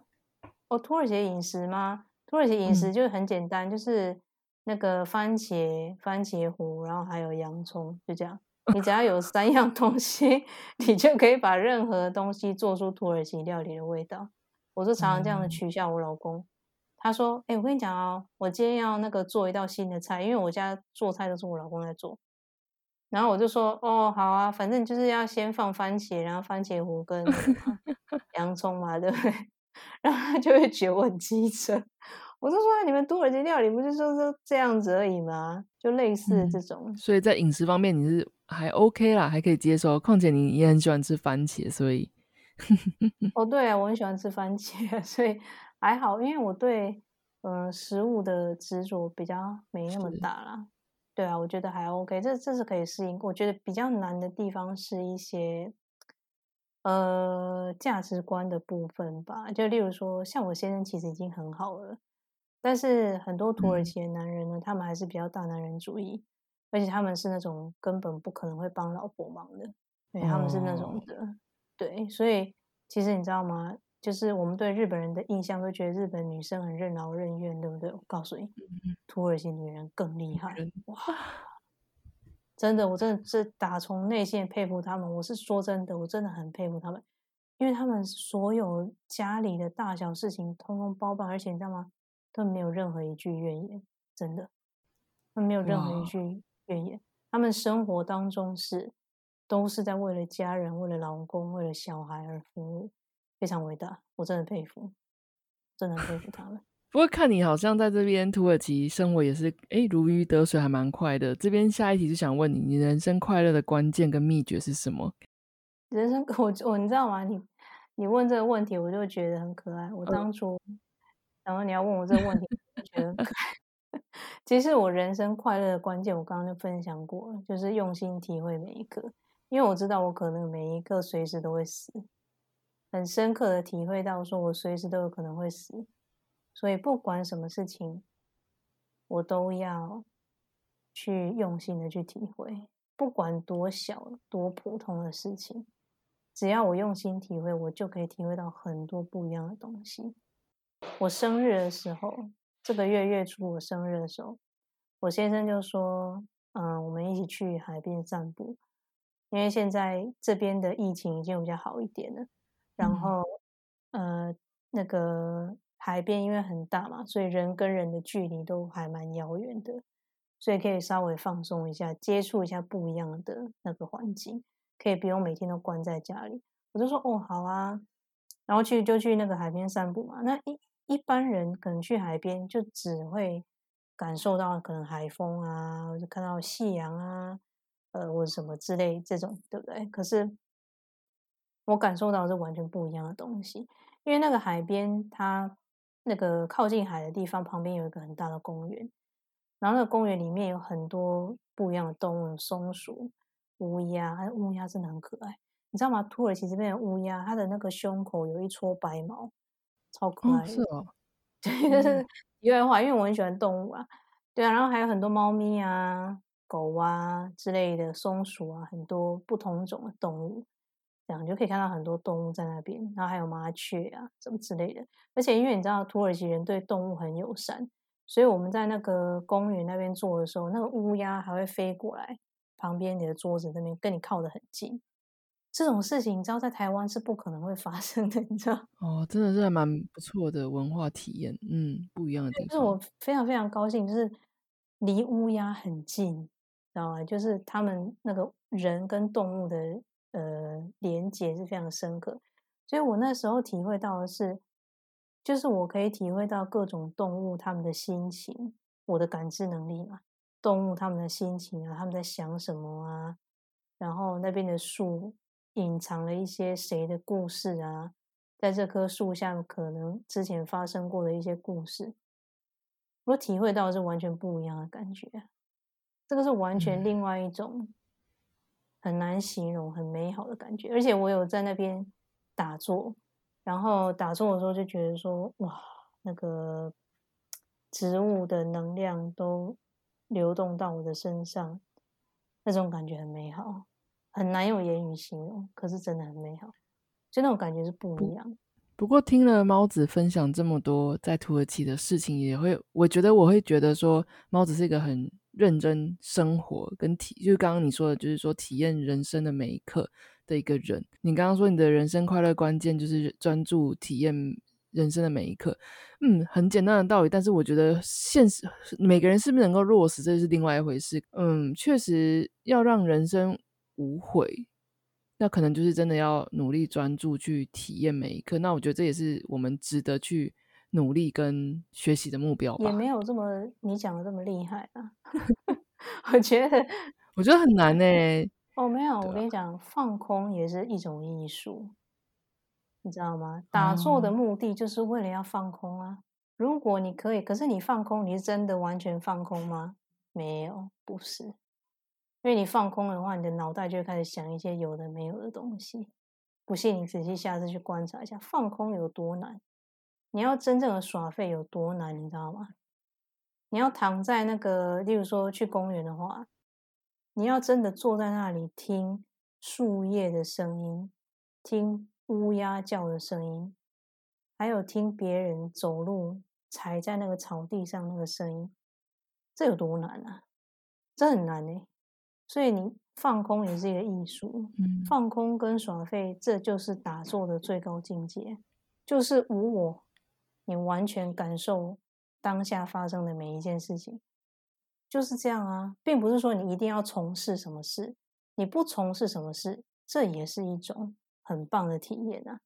哦，土耳其饮食吗？土耳其饮食就是很简单，就是那个番茄、番茄糊，然后还有洋葱，就这样。你只要有三样东西，(laughs) 你就可以把任何东西做出土耳其料理的味道。我是常常这样的取笑我老公，他说：“哎，我跟你讲哦，我今天要那个做一道新的菜，因为我家做菜都是我老公在做。”然后我就说哦好啊，反正就是要先放番茄，然后番茄糊跟 (laughs) 洋葱嘛，对不对？然后他就会觉得我很机车。我就说你们土耳其料理不是说说这样子而已吗？就类似这种。所以在饮食方面你是还 OK 啦，还可以接受。况且你也很喜欢吃番茄，所以 (laughs) 哦对啊，我很喜欢吃番茄，(laughs) 所以还好，因为我对呃食物的执着比较没那么大啦。对啊，我觉得还 OK，这这是可以适应。我觉得比较难的地方是一些呃价值观的部分吧。就例如说，像我先生其实已经很好了，但是很多土耳其的男人呢，他们还是比较大男人主义，而且他们是那种根本不可能会帮老婆忙的，对，他们是那种的。对，所以其实你知道吗？就是我们对日本人的印象都觉得日本女生很任劳任怨，对不对？我告诉你，土耳其女人更厉害哇！真的，我真的是打从内心佩服他们。我是说真的，我真的很佩服他们，因为他们所有家里的大小事情通通包办，而且你知道吗？他们没有任何一句怨言，真的，他们没有任何一句怨言。他们生活当中是都是在为了家人、为了老公、为了小孩而服务。非常伟大，我真的佩服，真的佩服他们。(laughs) 不过看你好像在这边土耳其生活也是，哎，如鱼得水，还蛮快的。这边下一题就想问你，你人生快乐的关键跟秘诀是什么？人生，(laughs) 我我你知道吗？你你问这个问题，我就觉得很可爱。我当初，然后你要问我这个问题，觉得。(laughs) (laughs) 其实我人生快乐的关键，我刚刚就分享过了，就是用心体会每一刻，因为我知道我可能每一刻随时都会死。很深刻的体会到，说我随时都有可能会死，所以不管什么事情，我都要去用心的去体会，不管多小多普通的事情，只要我用心体会，我就可以体会到很多不一样的东西。我生日的时候，这个月月初我生日的时候，我先生就说：“嗯，我们一起去海边散步，因为现在这边的疫情已经比较好一点了。”然后，呃，那个海边因为很大嘛，所以人跟人的距离都还蛮遥远的，所以可以稍微放松一下，接触一下不一样的那个环境，可以不用每天都关在家里。我就说哦，好啊，然后去就去那个海边散步嘛。那一一般人可能去海边就只会感受到可能海风啊，或者看到夕阳啊，呃，或者什么之类这种，对不对？可是。我感受到是完全不一样的东西，因为那个海边，它那个靠近海的地方旁边有一个很大的公园，然后那个公园里面有很多不一样的动物，松鼠、乌鸦，乌鸦真的很可爱，你知道吗？土耳其这边的乌鸦，它的那个胸口有一撮白毛，超可爱。是哦，(laughs) 对，就是题外话，因为我很喜欢动物啊，对啊，然后还有很多猫咪啊、狗啊之类的，松鼠啊，很多不同种的动物。你就可以看到很多动物在那边，然后还有麻雀啊什么之类的。而且因为你知道土耳其人对动物很友善，所以我们在那个公园那边坐的时候，那个乌鸦还会飞过来旁边你的桌子那边跟你靠得很近。这种事情，你知道在台湾是不可能会发生的，你知道？哦，真的是蛮不错的文化体验，嗯，不一样的地方。就是我非常非常高兴，就是离乌鸦很近，知道吗？就是他们那个人跟动物的呃连接是非常深刻，所以我那时候体会到的是，就是我可以体会到各种动物他们的心情，我的感知能力嘛，动物他们的心情啊，他们在想什么啊，然后那边的树。隐藏了一些谁的故事啊？在这棵树下，可能之前发生过的一些故事，我体会到是完全不一样的感觉。这个是完全另外一种很难形容、很美好的感觉。而且我有在那边打坐，然后打坐的时候就觉得说，哇，那个植物的能量都流动到我的身上，那种感觉很美好。很难用言语形容，可是真的很美好，就那种感觉是不一样。不过听了猫子分享这么多在土耳其的事情，也会我觉得我会觉得说，猫子是一个很认真生活跟体，就是刚刚你说的，就是说体验人生的每一刻的一个人。你刚刚说你的人生快乐关键就是专注体验人生的每一刻，嗯，很简单的道理，但是我觉得现实每个人是不是能够落实，这是另外一回事。嗯，确实要让人生。无悔，那可能就是真的要努力专注去体验每一刻。那我觉得这也是我们值得去努力跟学习的目标吧。也没有这么你讲的这么厉害啊！(laughs) 我觉得，我觉得很难呢。哦，没有，我跟你讲，放空也是一种艺术，你知道吗？打坐的目的就是为了要放空啊。如果你可以，可是你放空，你是真的完全放空吗？没有，不是。因为你放空的话，你的脑袋就会开始想一些有的没有的东西。不信你仔细下次去观察一下，放空有多难。你要真正的耍废有多难，你知道吗？你要躺在那个，例如说去公园的话，你要真的坐在那里听树叶的声音，听乌鸦叫的声音，还有听别人走路踩在那个草地上那个声音，这有多难啊？这很难呢。所以你放空也是一个艺术，放空跟耍废，这就是打坐的最高境界，就是无我，你完全感受当下发生的每一件事情，就是这样啊，并不是说你一定要从事什么事，你不从事什么事，这也是一种很棒的体验啊。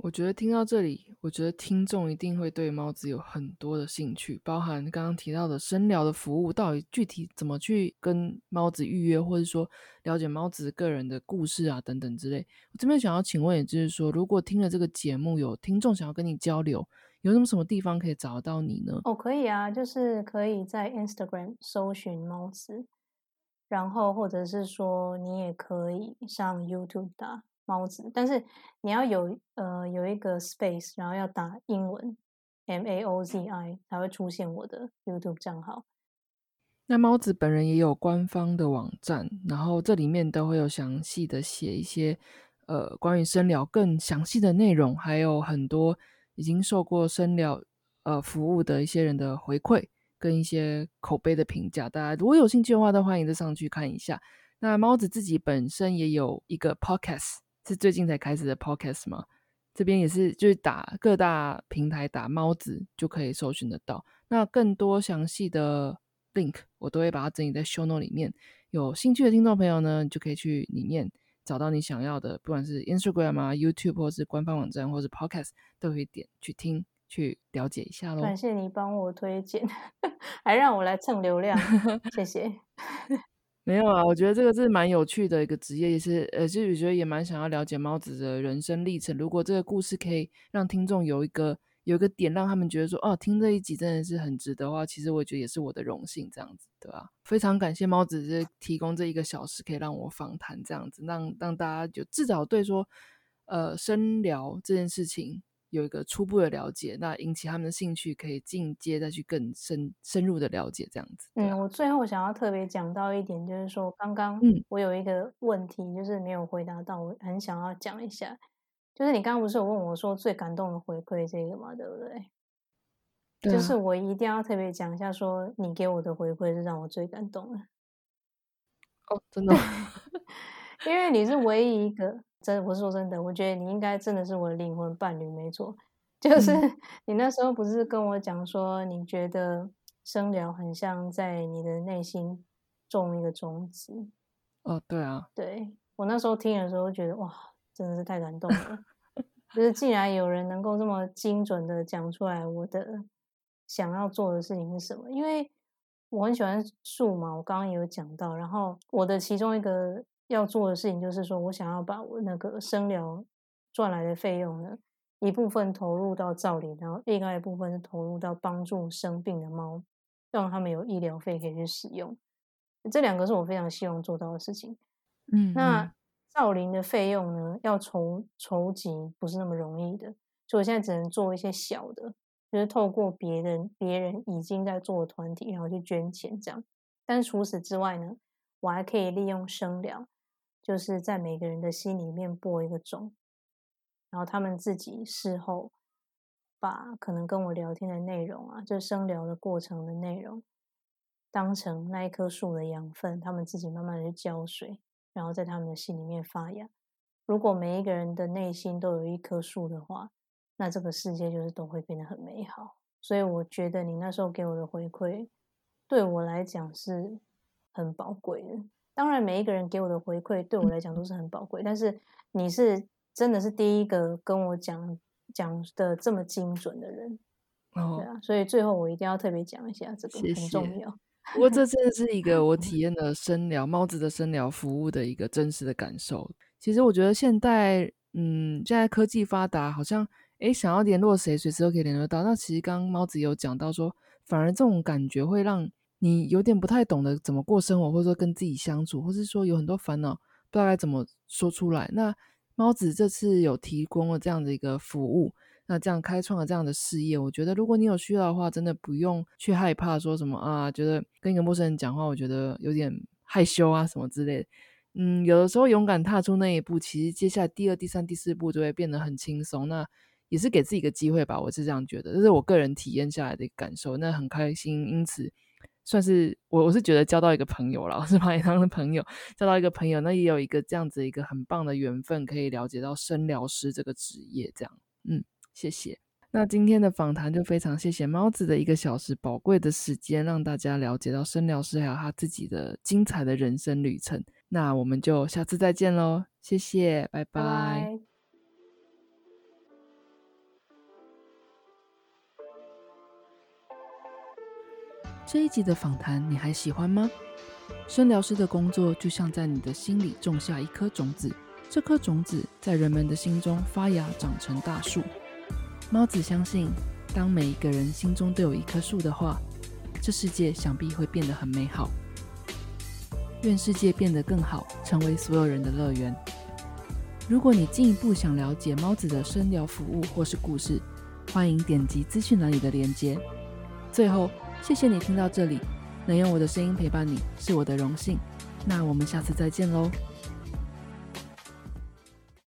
我觉得听到这里，我觉得听众一定会对猫子有很多的兴趣，包含刚刚提到的深聊的服务，到底具体怎么去跟猫子预约，或者说了解猫子个人的故事啊等等之类。我这边想要请问，也就是说，如果听了这个节目有听众想要跟你交流，有什么什么地方可以找到你呢？哦，可以啊，就是可以在 Instagram 搜寻猫子，然后或者是说你也可以上 YouTube 打。猫子，但是你要有呃有一个 space，然后要打英文 M A O Z I 才会出现我的 YouTube 账号。那猫子本人也有官方的网站，然后这里面都会有详细的写一些呃关于深聊更详细的内容，还有很多已经受过深聊呃服务的一些人的回馈跟一些口碑的评价。大家如果有兴趣的话，都欢迎再上去看一下。那猫子自己本身也有一个 podcast。是最近才开始的 podcast 吗？这边也是，就是打各大平台打猫子就可以搜寻得到。那更多详细的 link 我都会把它整理在 show note 里面。有兴趣的听众朋友呢，就可以去里面找到你想要的，不管是 Instagram 啊、YouTube 或是官方网站，或是 podcast，都可以点去听去了解一下喽。感谢你帮我推荐，(laughs) 还让我来蹭流量，谢谢。(laughs) 没有啊，我觉得这个是蛮有趣的一个职业，也是呃，就我觉得也蛮想要了解猫子的人生历程。如果这个故事可以让听众有一个有一个点，让他们觉得说哦，听这一集真的是很值得的话，其实我觉得也是我的荣幸，这样子对吧？非常感谢猫子是提供这一个小时可以让我访谈，这样子让让大家就至少对说呃深聊这件事情。有一个初步的了解，那引起他们的兴趣，可以进阶再去更深深入的了解这样子。嗯，我最后想要特别讲到一点，就是说刚刚嗯，我有一个问题就是没有回答到，我很想要讲一下，就是你刚刚不是有问我说最感动的回馈这个嘛，对不对？就是我一定要特别讲一下，说你给我的回馈是让我最感动的。哦，真的，(laughs) 因为你是唯一一个，真我是说真的，我觉得你应该真的是我的灵魂伴侣，没错。就是你那时候不是跟我讲说，你觉得生疗很像在你的内心种一个种子。哦，对啊，对我那时候听的时候觉得哇，真的是太感动了。就是既然有人能够这么精准的讲出来我的想要做的事情是什么，因为我很喜欢树嘛，我刚刚也有讲到。然后我的其中一个要做的事情就是说我想要把我那个生疗赚来的费用呢。一部分投入到造林，然后另外一部分是投入到帮助生病的猫，让他们有医疗费可以去使用。这两个是我非常希望做到的事情。嗯，那造林的费用呢，要筹筹集不是那么容易的，所以我现在只能做一些小的，就是透过别人别人已经在做的团体，然后去捐钱这样。但是除此之外呢，我还可以利用生疗，就是在每个人的心里面播一个种。然后他们自己事后把可能跟我聊天的内容啊，就生聊的过程的内容，当成那一棵树的养分，他们自己慢慢的去浇水，然后在他们的心里面发芽。如果每一个人的内心都有一棵树的话，那这个世界就是都会变得很美好。所以我觉得你那时候给我的回馈，对我来讲是很宝贵的。当然，每一个人给我的回馈对我来讲都是很宝贵，但是你是。真的是第一个跟我讲讲的这么精准的人，对啊，所以最后我一定要特别讲一下这个很重要。不过这真的是 (laughs) 一个我体验的深聊猫子的深聊服务的一个真实的感受。其实我觉得现代，嗯，现在科技发达，好像诶想要联络谁，随时都可以联络到。那其实刚刚猫子有讲到说，反而这种感觉会让你有点不太懂得怎么过生活，或者说跟自己相处，或是说有很多烦恼，不知道该怎么说出来。那猫子这次有提供了这样的一个服务，那这样开创了这样的事业，我觉得如果你有需要的话，真的不用去害怕说什么啊，觉得跟一个陌生人讲话，我觉得有点害羞啊什么之类的。嗯，有的时候勇敢踏出那一步，其实接下来第二、第三、第四步就会变得很轻松。那也是给自己一个机会吧，我是这样觉得，这是我个人体验下来的感受。那很开心，因此。算是我，我是觉得交到一个朋友了，是把你当的朋友，交到一个朋友，那也有一个这样子一个很棒的缘分，可以了解到生疗师这个职业，这样，嗯，谢谢。那今天的访谈就非常谢谢猫子的一个小时宝贵的时间，让大家了解到生疗师还有他自己的精彩的人生旅程。那我们就下次再见喽，谢谢，拜拜。这一集的访谈你还喜欢吗？生疗师的工作就像在你的心里种下一颗种子，这颗种子在人们的心中发芽长成大树。猫子相信，当每一个人心中都有一棵树的话，这世界想必会变得很美好。愿世界变得更好，成为所有人的乐园。如果你进一步想了解猫子的生疗服务或是故事，欢迎点击资讯栏里的链接。最后。谢谢你听到这里，能用我的声音陪伴你是我的荣幸。那我们下次再见喽。